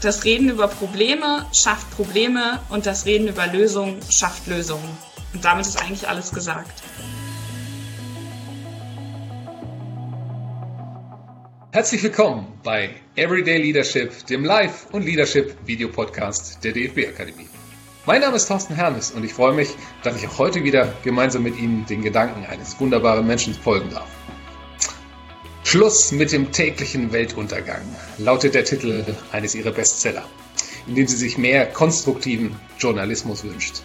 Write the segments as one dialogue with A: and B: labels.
A: Das Reden über Probleme schafft Probleme und das Reden über Lösungen schafft Lösungen. Und damit ist eigentlich alles gesagt.
B: Herzlich willkommen bei Everyday Leadership, dem Live- und Leadership-Video-Podcast der DFB Akademie. Mein Name ist Thorsten Hermes und ich freue mich, dass ich auch heute wieder gemeinsam mit Ihnen den Gedanken eines wunderbaren Menschen folgen darf. Schluss mit dem täglichen Weltuntergang lautet der Titel eines ihrer Bestseller, in dem sie sich mehr konstruktiven Journalismus wünscht.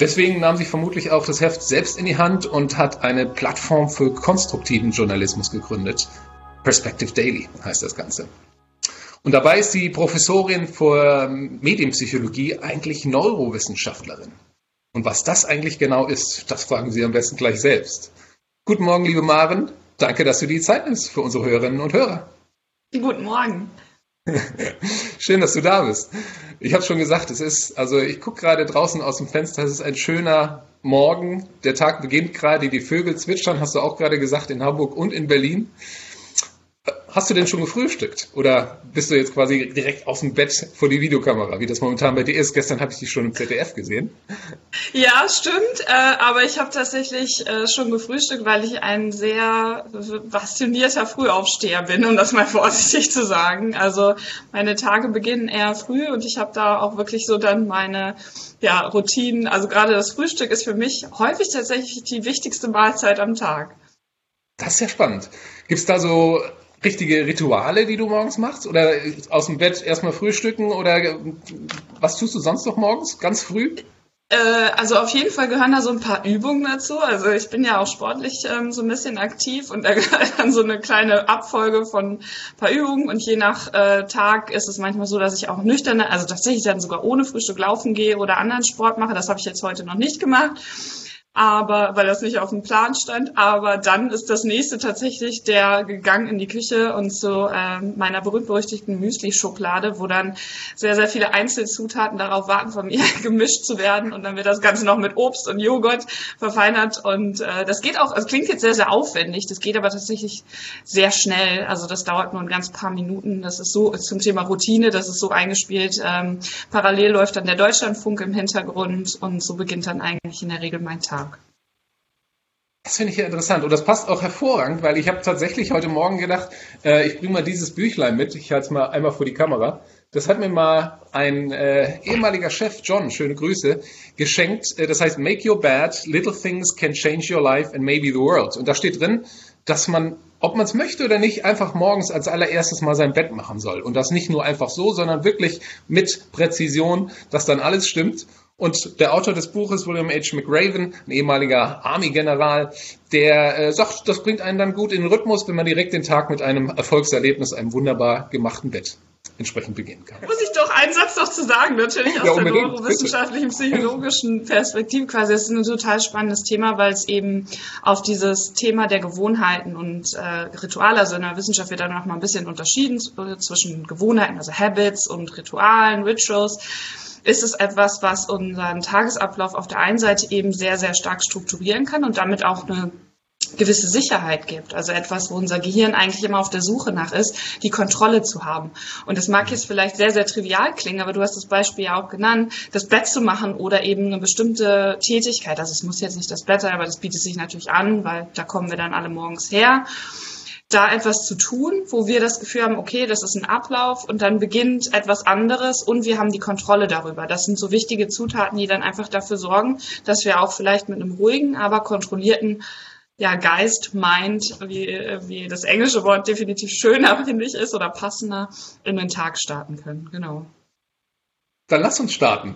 B: Deswegen nahm sie vermutlich auch das Heft selbst in die Hand und hat eine Plattform für konstruktiven Journalismus gegründet. Perspective Daily heißt das Ganze. Und dabei ist die Professorin für Medienpsychologie eigentlich Neurowissenschaftlerin. Und was das eigentlich genau ist, das fragen Sie am besten gleich selbst. Guten Morgen, liebe Maren. Danke, dass du die Zeit nimmst für unsere Hörerinnen und Hörer.
A: Guten Morgen.
B: Schön, dass du da bist. Ich habe schon gesagt, es ist, also ich gucke gerade draußen aus dem Fenster, es ist ein schöner Morgen. Der Tag beginnt gerade, die Vögel zwitschern, hast du auch gerade gesagt, in Hamburg und in Berlin. Hast du denn schon gefrühstückt? Oder bist du jetzt quasi direkt aus dem Bett vor die Videokamera, wie das momentan bei dir ist? Gestern habe ich dich schon im ZDF gesehen.
A: Ja, stimmt. Äh, aber ich habe tatsächlich äh, schon gefrühstückt, weil ich ein sehr passionierter Frühaufsteher bin, um das mal vorsichtig zu sagen. Also meine Tage beginnen eher früh und ich habe da auch wirklich so dann meine ja, Routinen. Also gerade das Frühstück ist für mich häufig tatsächlich die wichtigste Mahlzeit am Tag.
B: Das ist ja spannend. Gibt es da so richtige Rituale, die du morgens machst? Oder aus dem Bett erstmal frühstücken? Oder was tust du sonst noch morgens, ganz früh?
A: Äh, also auf jeden Fall gehören da so ein paar Übungen dazu. Also ich bin ja auch sportlich ähm, so ein bisschen aktiv und da gehört dann so eine kleine Abfolge von paar Übungen und je nach äh, Tag ist es manchmal so, dass ich auch nüchterne, also tatsächlich dann sogar ohne Frühstück laufen gehe oder anderen Sport mache. Das habe ich jetzt heute noch nicht gemacht aber weil das nicht auf dem Plan stand. Aber dann ist das nächste tatsächlich der gegangen in die Küche und zu äh, meiner berühmt-berüchtigten Müsli-Schublade, wo dann sehr, sehr viele Einzelzutaten darauf warten, von mir gemischt zu werden. Und dann wird das Ganze noch mit Obst und Joghurt verfeinert. Und äh, das geht auch, also klingt jetzt sehr, sehr aufwendig. Das geht aber tatsächlich sehr schnell. Also das dauert nur ein ganz paar Minuten. Das ist so zum Thema Routine, das ist so eingespielt. Ähm, parallel läuft dann der Deutschlandfunk im Hintergrund und so beginnt dann eigentlich in der Regel mein Tag.
B: Das finde ich ja interessant und das passt auch hervorragend, weil ich habe tatsächlich heute Morgen gedacht, äh, ich bringe mal dieses Büchlein mit. Ich halte es mal einmal vor die Kamera. Das hat mir mal ein äh, ehemaliger Chef, John, schöne Grüße, geschenkt. Äh, das heißt Make Your Bad, Little Things Can Change Your Life and Maybe the World. Und da steht drin, dass man, ob man es möchte oder nicht, einfach morgens als allererstes mal sein Bett machen soll. Und das nicht nur einfach so, sondern wirklich mit Präzision, dass dann alles stimmt. Und der Autor des Buches, William H. McRaven, ein ehemaliger Army-General, der äh, sagt, das bringt einen dann gut in den Rhythmus, wenn man direkt den Tag mit einem Erfolgserlebnis, einem wunderbar gemachten Bett entsprechend beginnen kann.
A: Muss ich doch einen Satz noch zu sagen, natürlich aus ja, der neurowissenschaftlichen, psychologischen Perspektive quasi. Das ist ein total spannendes Thema, weil es eben auf dieses Thema der Gewohnheiten und äh, Rituale, also in der Wissenschaft wird dann noch mal ein bisschen unterschieden zwischen Gewohnheiten, also Habits und Ritualen, Rituals ist es etwas, was unseren Tagesablauf auf der einen Seite eben sehr, sehr stark strukturieren kann und damit auch eine gewisse Sicherheit gibt. Also etwas, wo unser Gehirn eigentlich immer auf der Suche nach ist, die Kontrolle zu haben. Und das mag jetzt vielleicht sehr, sehr trivial klingen, aber du hast das Beispiel ja auch genannt, das Bett zu machen oder eben eine bestimmte Tätigkeit. Also es muss jetzt nicht das Bett sein, aber das bietet sich natürlich an, weil da kommen wir dann alle morgens her da etwas zu tun, wo wir das Gefühl haben, okay, das ist ein Ablauf und dann beginnt etwas anderes und wir haben die Kontrolle darüber. Das sind so wichtige Zutaten, die dann einfach dafür sorgen, dass wir auch vielleicht mit einem ruhigen, aber kontrollierten ja, Geist, Mind, wie, wie das englische Wort definitiv schöner, finde ich, ist oder passender, in den Tag starten können. Genau.
B: Dann lass uns starten.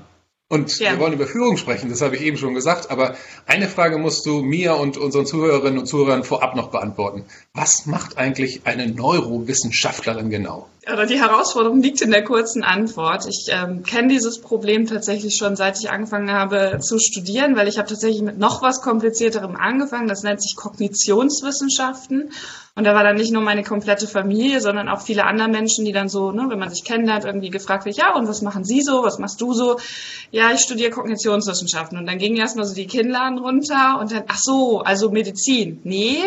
B: Und ja. wir wollen über Führung sprechen, das habe ich eben schon gesagt, aber eine Frage musst du mir und unseren Zuhörerinnen und Zuhörern vorab noch beantworten. Was macht eigentlich eine Neurowissenschaftlerin genau?
A: Oder die Herausforderung liegt in der kurzen Antwort. Ich ähm, kenne dieses Problem tatsächlich schon, seit ich angefangen habe zu studieren, weil ich habe tatsächlich mit noch was komplizierterem angefangen. Das nennt sich Kognitionswissenschaften. Und da war dann nicht nur meine komplette Familie, sondern auch viele andere Menschen, die dann so, ne, wenn man sich kennenlernt, irgendwie gefragt wird, ja, und was machen Sie so, was machst du so? Ja, ich studiere Kognitionswissenschaften. Und dann gingen erstmal so die Kinnladen runter und dann, ach so, also Medizin. Nee,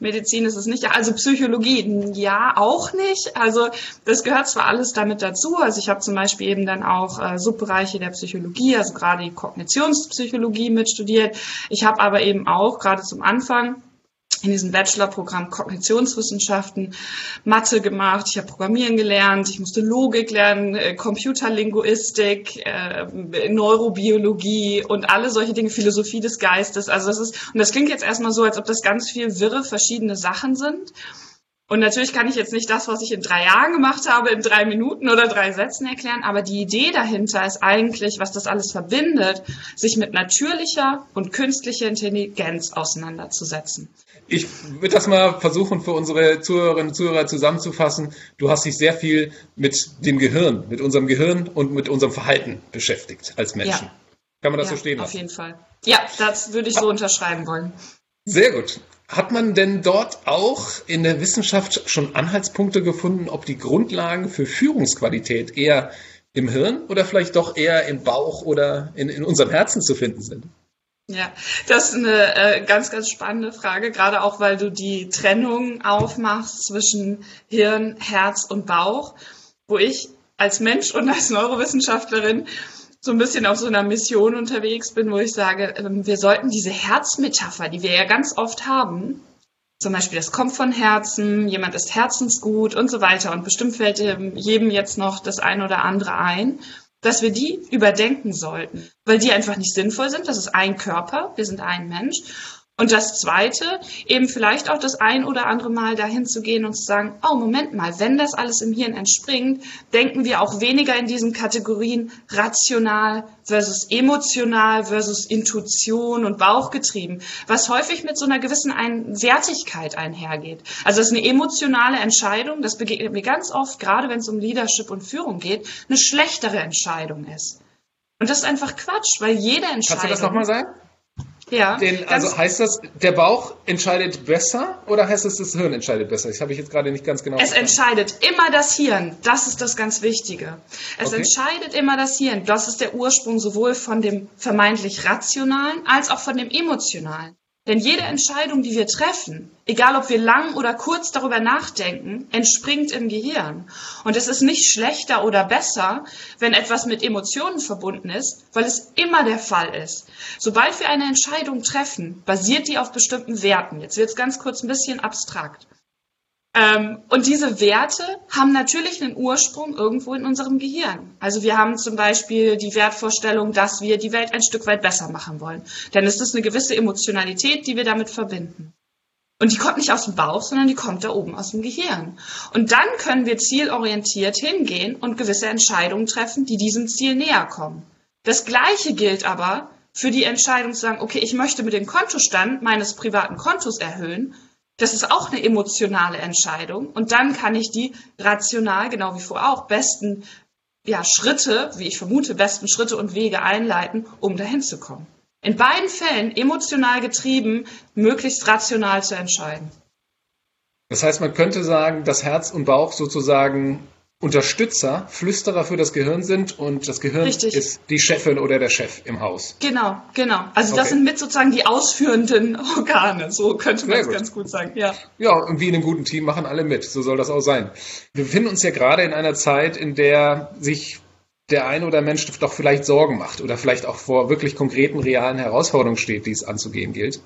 A: Medizin ist es nicht. Also Psychologie, ja, auch nicht. Also das gehört zwar alles damit dazu, also ich habe zum Beispiel eben dann auch äh, Subbereiche der Psychologie, also gerade die Kognitionspsychologie mitstudiert. Ich habe aber eben auch gerade zum Anfang in diesem Bachelorprogramm Kognitionswissenschaften Mathe gemacht, ich habe Programmieren gelernt, ich musste Logik lernen, äh, Computerlinguistik, äh, Neurobiologie und alle solche Dinge, Philosophie des Geistes. Also das ist, und das klingt jetzt erstmal so, als ob das ganz viel wirre verschiedene Sachen sind. Und natürlich kann ich jetzt nicht das, was ich in drei Jahren gemacht habe, in drei Minuten oder drei Sätzen erklären, aber die Idee dahinter ist eigentlich, was das alles verbindet, sich mit natürlicher und künstlicher Intelligenz auseinanderzusetzen.
B: Ich würde das mal versuchen für unsere Zuhörerinnen und Zuhörer zusammenzufassen. Du hast dich sehr viel mit dem Gehirn, mit unserem Gehirn und mit unserem Verhalten beschäftigt als Menschen. Ja. Kann man das
A: ja,
B: so stehen
A: lassen? Auf jeden Fall. Ja, das würde ich so unterschreiben wollen.
B: Sehr gut. Hat man denn dort auch in der Wissenschaft schon Anhaltspunkte gefunden, ob die Grundlagen für Führungsqualität eher im Hirn oder vielleicht doch eher im Bauch oder in, in unserem Herzen zu finden sind?
A: Ja, das ist eine äh, ganz, ganz spannende Frage, gerade auch, weil du die Trennung aufmachst zwischen Hirn, Herz und Bauch, wo ich als Mensch und als Neurowissenschaftlerin so ein bisschen auf so einer Mission unterwegs bin, wo ich sage, ähm, wir sollten diese Herzmetapher, die wir ja ganz oft haben, zum Beispiel, das kommt von Herzen, jemand ist herzensgut und so weiter. Und bestimmt fällt jedem jetzt noch das eine oder andere ein, dass wir die überdenken sollten, weil die einfach nicht sinnvoll sind. Das ist ein Körper, wir sind ein Mensch. Und das Zweite, eben vielleicht auch das ein oder andere Mal dahin zu gehen und zu sagen, oh, Moment mal, wenn das alles im Hirn entspringt, denken wir auch weniger in diesen Kategorien rational versus emotional versus Intuition und Bauchgetrieben, was häufig mit so einer gewissen ein Wertigkeit einhergeht. Also das ist eine emotionale Entscheidung, das begegnet mir ganz oft, gerade wenn es um Leadership und Führung geht, eine schlechtere Entscheidung ist. Und das ist einfach Quatsch, weil jede Entscheidung.
B: Kannst du das nochmal sagen?
A: Ja.
B: Den, also heißt das, der Bauch entscheidet besser oder heißt es, das Hirn entscheidet besser? Das habe ich jetzt gerade nicht ganz genau
A: Es verstanden. entscheidet immer das Hirn. Das ist das ganz Wichtige. Es okay. entscheidet immer das Hirn. Das ist der Ursprung sowohl von dem vermeintlich rationalen als auch von dem emotionalen. Denn jede Entscheidung, die wir treffen, egal ob wir lang oder kurz darüber nachdenken, entspringt im Gehirn. Und es ist nicht schlechter oder besser, wenn etwas mit Emotionen verbunden ist, weil es immer der Fall ist. Sobald wir eine Entscheidung treffen, basiert die auf bestimmten Werten. Jetzt wird es ganz kurz ein bisschen abstrakt. Ähm, und diese Werte haben natürlich einen Ursprung irgendwo in unserem Gehirn. Also wir haben zum Beispiel die Wertvorstellung, dass wir die Welt ein Stück weit besser machen wollen. Dann ist es eine gewisse Emotionalität, die wir damit verbinden. Und die kommt nicht aus dem Bauch, sondern die kommt da oben aus dem Gehirn. Und dann können wir zielorientiert hingehen und gewisse Entscheidungen treffen, die diesem Ziel näher kommen. Das Gleiche gilt aber für die Entscheidung zu sagen, okay, ich möchte mit dem Kontostand meines privaten Kontos erhöhen das ist auch eine emotionale Entscheidung. Und dann kann ich die rational, genau wie vorher auch, besten ja, Schritte, wie ich vermute, besten Schritte und Wege einleiten, um dahin zu kommen. In beiden Fällen emotional getrieben, möglichst rational zu entscheiden.
B: Das heißt, man könnte sagen, dass Herz und Bauch sozusagen Unterstützer, Flüsterer für das Gehirn sind und das Gehirn Richtig. ist die Chefin oder der Chef im Haus.
A: Genau, genau. Also okay. das sind mit sozusagen die ausführenden Organe, so könnte man es ganz gut sagen. Ja.
B: ja, und wie in einem guten Team machen alle mit, so soll das auch sein. Wir befinden uns ja gerade in einer Zeit, in der sich der ein oder Mensch doch vielleicht Sorgen macht oder vielleicht auch vor wirklich konkreten, realen Herausforderungen steht, die es anzugehen gilt.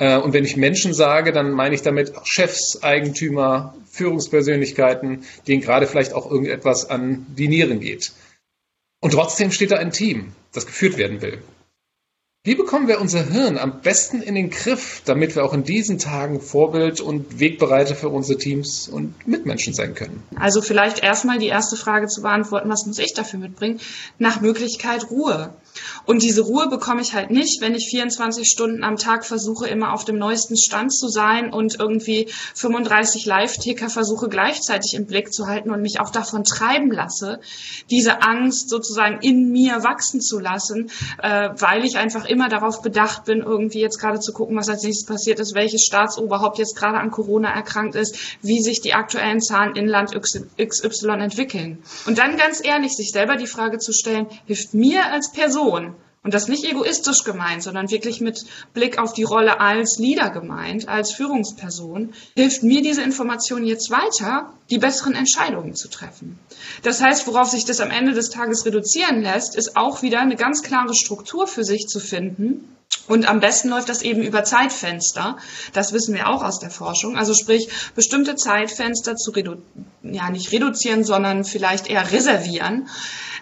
B: Äh, und wenn ich Menschen sage, dann meine ich damit Chefs, Eigentümer, Führungspersönlichkeiten, denen gerade vielleicht auch irgendetwas an die Nieren geht. Und trotzdem steht da ein Team, das geführt werden will. Wie bekommen wir unser Hirn am besten in den Griff, damit wir auch in diesen Tagen Vorbild und Wegbereiter für unsere Teams und Mitmenschen sein können?
A: Also vielleicht erstmal die erste Frage zu beantworten, was muss ich dafür mitbringen? Nach Möglichkeit Ruhe. Und diese Ruhe bekomme ich halt nicht, wenn ich 24 Stunden am Tag versuche, immer auf dem neuesten Stand zu sein und irgendwie 35 Live-Ticker versuche gleichzeitig im Blick zu halten und mich auch davon treiben lasse, diese Angst sozusagen in mir wachsen zu lassen, äh, weil ich einfach immer darauf bedacht bin, irgendwie jetzt gerade zu gucken, was als nächstes passiert ist, welches Staatsoberhaupt jetzt gerade an Corona erkrankt ist, wie sich die aktuellen Zahlen in Land XY entwickeln. Und dann ganz ehrlich, sich selber die Frage zu stellen, hilft mir als Person, und das nicht egoistisch gemeint, sondern wirklich mit Blick auf die Rolle als Leader gemeint, als Führungsperson, hilft mir diese Information jetzt weiter, die besseren Entscheidungen zu treffen. Das heißt, worauf sich das am Ende des Tages reduzieren lässt, ist auch wieder eine ganz klare Struktur für sich zu finden, und am besten läuft das eben über Zeitfenster. Das wissen wir auch aus der Forschung. Also sprich, bestimmte Zeitfenster zu redu ja, nicht reduzieren, sondern vielleicht eher reservieren,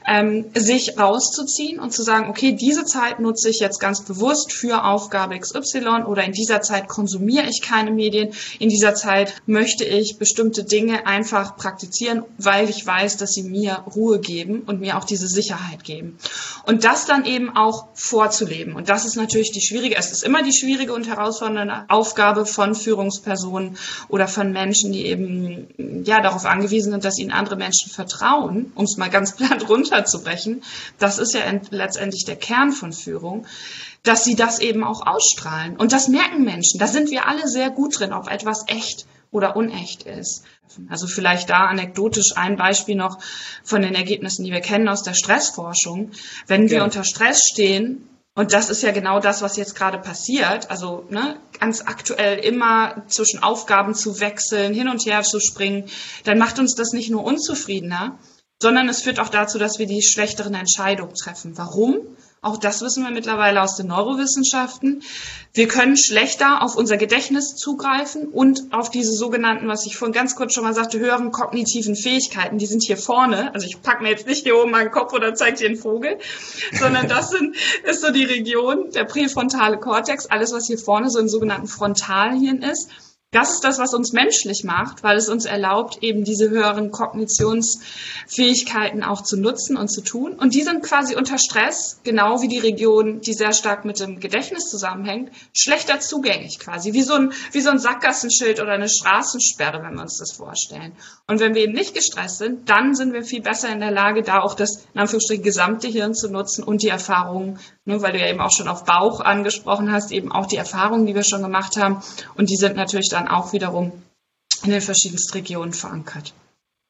A: ähm, sich rauszuziehen und zu sagen, okay, diese Zeit nutze ich jetzt ganz bewusst für Aufgabe XY oder in dieser Zeit konsumiere ich keine Medien, in dieser Zeit möchte ich bestimmte Dinge einfach praktizieren, weil ich weiß, dass sie mir Ruhe geben und mir auch diese Sicherheit geben. Und das dann eben auch vorzuleben. Und das ist natürlich die schwierige, es ist immer die schwierige und herausfordernde Aufgabe von Führungspersonen oder von Menschen, die eben ja darauf angewiesen sind, dass ihnen andere Menschen vertrauen, um es mal ganz platt runter runterzubrechen, das ist ja letztendlich der Kern von Führung, dass sie das eben auch ausstrahlen. Und das merken Menschen. Da sind wir alle sehr gut drin, ob etwas echt oder unecht ist. Also vielleicht da anekdotisch ein Beispiel noch von den Ergebnissen, die wir kennen aus der Stressforschung. Wenn wir ja. unter Stress stehen, und das ist ja genau das, was jetzt gerade passiert. Also ne, ganz aktuell immer zwischen Aufgaben zu wechseln, hin und her zu springen, dann macht uns das nicht nur unzufriedener, sondern es führt auch dazu, dass wir die schlechteren Entscheidungen treffen. Warum? Auch das wissen wir mittlerweile aus den Neurowissenschaften. Wir können schlechter auf unser Gedächtnis zugreifen und auf diese sogenannten, was ich vorhin ganz kurz schon mal sagte, höheren kognitiven Fähigkeiten. Die sind hier vorne. Also ich packe mir jetzt nicht hier oben meinen Kopf oder zeige dir einen Vogel, sondern das sind, ist so die Region, der präfrontale Kortex, alles, was hier vorne so im sogenannten Frontalhirn ist das ist das, was uns menschlich macht, weil es uns erlaubt, eben diese höheren Kognitionsfähigkeiten auch zu nutzen und zu tun. Und die sind quasi unter Stress, genau wie die Region, die sehr stark mit dem Gedächtnis zusammenhängt, schlechter zugänglich quasi, wie so ein, wie so ein Sackgassenschild oder eine Straßensperre, wenn wir uns das vorstellen. Und wenn wir eben nicht gestresst sind, dann sind wir viel besser in der Lage, da auch das, in Anführungsstrichen, gesamte Hirn zu nutzen und die Erfahrungen, ne, weil du ja eben auch schon auf Bauch angesprochen hast, eben auch die Erfahrungen, die wir schon gemacht haben. Und die sind natürlich dann auch wiederum in den verschiedensten Regionen verankert.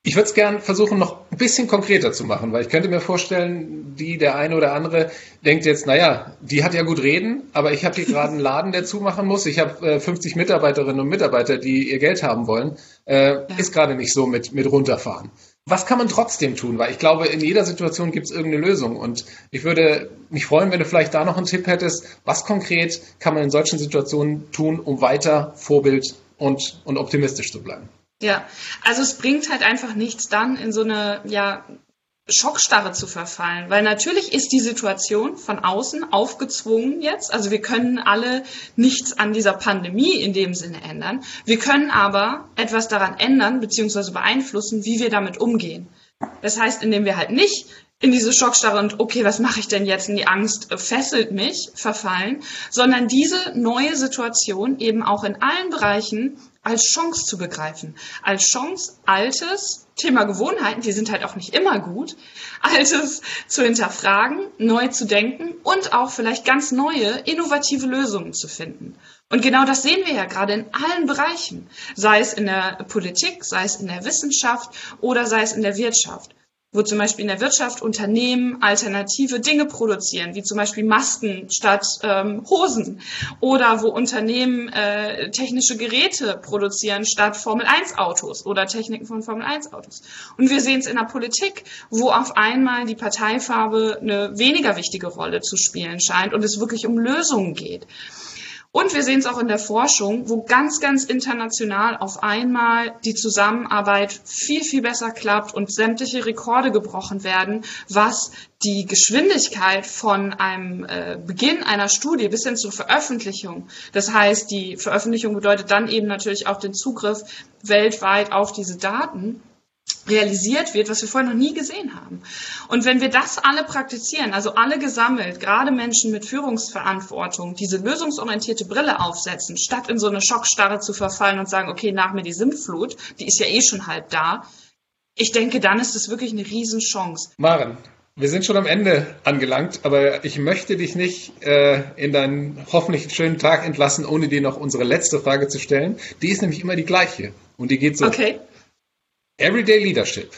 B: Ich würde es gern versuchen, noch ein bisschen konkreter zu machen, weil ich könnte mir vorstellen, die, der eine oder andere denkt jetzt, naja, die hat ja gut reden, aber ich habe hier gerade einen Laden, der zumachen muss. Ich habe äh, 50 Mitarbeiterinnen und Mitarbeiter, die ihr Geld haben wollen. Äh, ja. Ist gerade nicht so mit, mit runterfahren. Was kann man trotzdem tun? Weil ich glaube, in jeder Situation gibt es irgendeine Lösung. Und ich würde mich freuen, wenn du vielleicht da noch einen Tipp hättest. Was konkret kann man in solchen Situationen tun, um weiter Vorbild und, und optimistisch zu bleiben?
A: Ja, also es bringt halt einfach nichts dann in so eine ja, Schockstarre zu verfallen, weil natürlich ist die Situation von außen aufgezwungen jetzt. Also wir können alle nichts an dieser Pandemie in dem Sinne ändern. Wir können aber etwas daran ändern bzw. beeinflussen, wie wir damit umgehen. Das heißt, indem wir halt nicht in diese Schockstarre und okay, was mache ich denn jetzt? In die Angst fesselt mich, verfallen, sondern diese neue Situation eben auch in allen Bereichen als Chance zu begreifen. Als Chance, Altes, Thema Gewohnheiten, die sind halt auch nicht immer gut, Altes zu hinterfragen, neu zu denken und auch vielleicht ganz neue, innovative Lösungen zu finden. Und genau das sehen wir ja gerade in allen Bereichen, sei es in der Politik, sei es in der Wissenschaft oder sei es in der Wirtschaft wo zum Beispiel in der Wirtschaft Unternehmen alternative Dinge produzieren, wie zum Beispiel Masken statt ähm, Hosen, oder wo Unternehmen äh, technische Geräte produzieren statt Formel 1 Autos oder Techniken von Formel 1 Autos. Und wir sehen es in der Politik, wo auf einmal die Parteifarbe eine weniger wichtige Rolle zu spielen scheint und es wirklich um Lösungen geht. Und wir sehen es auch in der Forschung, wo ganz, ganz international auf einmal die Zusammenarbeit viel, viel besser klappt und sämtliche Rekorde gebrochen werden, was die Geschwindigkeit von einem äh, Beginn einer Studie bis hin zur Veröffentlichung. Das heißt, die Veröffentlichung bedeutet dann eben natürlich auch den Zugriff weltweit auf diese Daten realisiert wird, was wir vorher noch nie gesehen haben. Und wenn wir das alle praktizieren, also alle gesammelt, gerade Menschen mit Führungsverantwortung, diese lösungsorientierte Brille aufsetzen, statt in so eine Schockstarre zu verfallen und sagen, okay, nach mir die Sintflut, die ist ja eh schon halb da. Ich denke, dann ist es wirklich eine Riesenchance.
B: Maren, wir sind schon am Ende angelangt, aber ich möchte dich nicht äh, in deinen hoffentlich schönen Tag entlassen, ohne dir noch unsere letzte Frage zu stellen. Die ist nämlich immer die gleiche. Und die geht so.
A: Okay.
B: Everyday Leadership.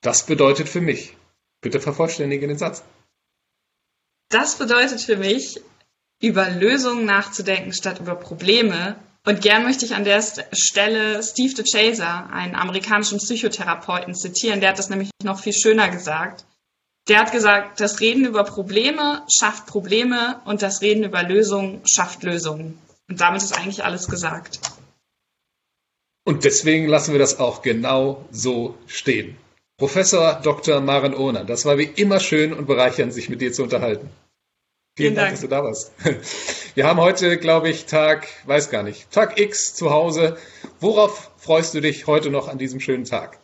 B: Das bedeutet für mich. Bitte vervollständige den Satz.
A: Das bedeutet für mich, über Lösungen nachzudenken statt über Probleme. Und gern möchte ich an der Stelle Steve DeChaser, einen amerikanischen Psychotherapeuten, zitieren. Der hat das nämlich noch viel schöner gesagt. Der hat gesagt, das Reden über Probleme schafft Probleme und das Reden über Lösungen schafft Lösungen. Und damit ist eigentlich alles gesagt.
B: Und deswegen lassen wir das auch genau so stehen. Professor Dr. Maren Ohner, das war wie immer schön und bereichernd, sich mit dir zu unterhalten. Vielen, Vielen Dank, Dank, dass du da warst. Wir haben heute, glaube ich, Tag, weiß gar nicht, Tag X zu Hause. Worauf freust du dich heute noch an diesem schönen Tag?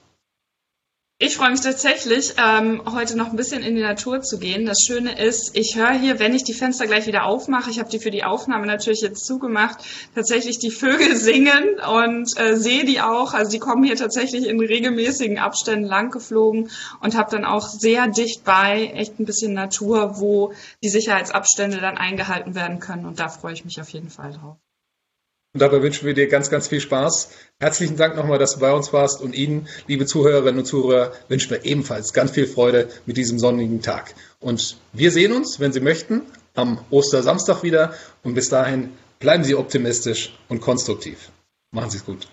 A: Ich freue mich tatsächlich, ähm, heute noch ein bisschen in die Natur zu gehen. Das Schöne ist, ich höre hier, wenn ich die Fenster gleich wieder aufmache, ich habe die für die Aufnahme natürlich jetzt zugemacht, tatsächlich die Vögel singen und äh, sehe die auch. Also die kommen hier tatsächlich in regelmäßigen Abständen lang geflogen und habe dann auch sehr dicht bei echt ein bisschen Natur, wo die Sicherheitsabstände dann eingehalten werden können. Und da freue ich mich auf jeden Fall drauf.
B: Und dabei wünschen wir dir ganz, ganz viel Spaß. Herzlichen Dank nochmal, dass du bei uns warst. Und Ihnen, liebe Zuhörerinnen und Zuhörer, wünschen wir ebenfalls ganz viel Freude mit diesem sonnigen Tag. Und wir sehen uns, wenn Sie möchten, am Ostersamstag wieder. Und bis dahin bleiben Sie optimistisch und konstruktiv. Machen Sie es gut.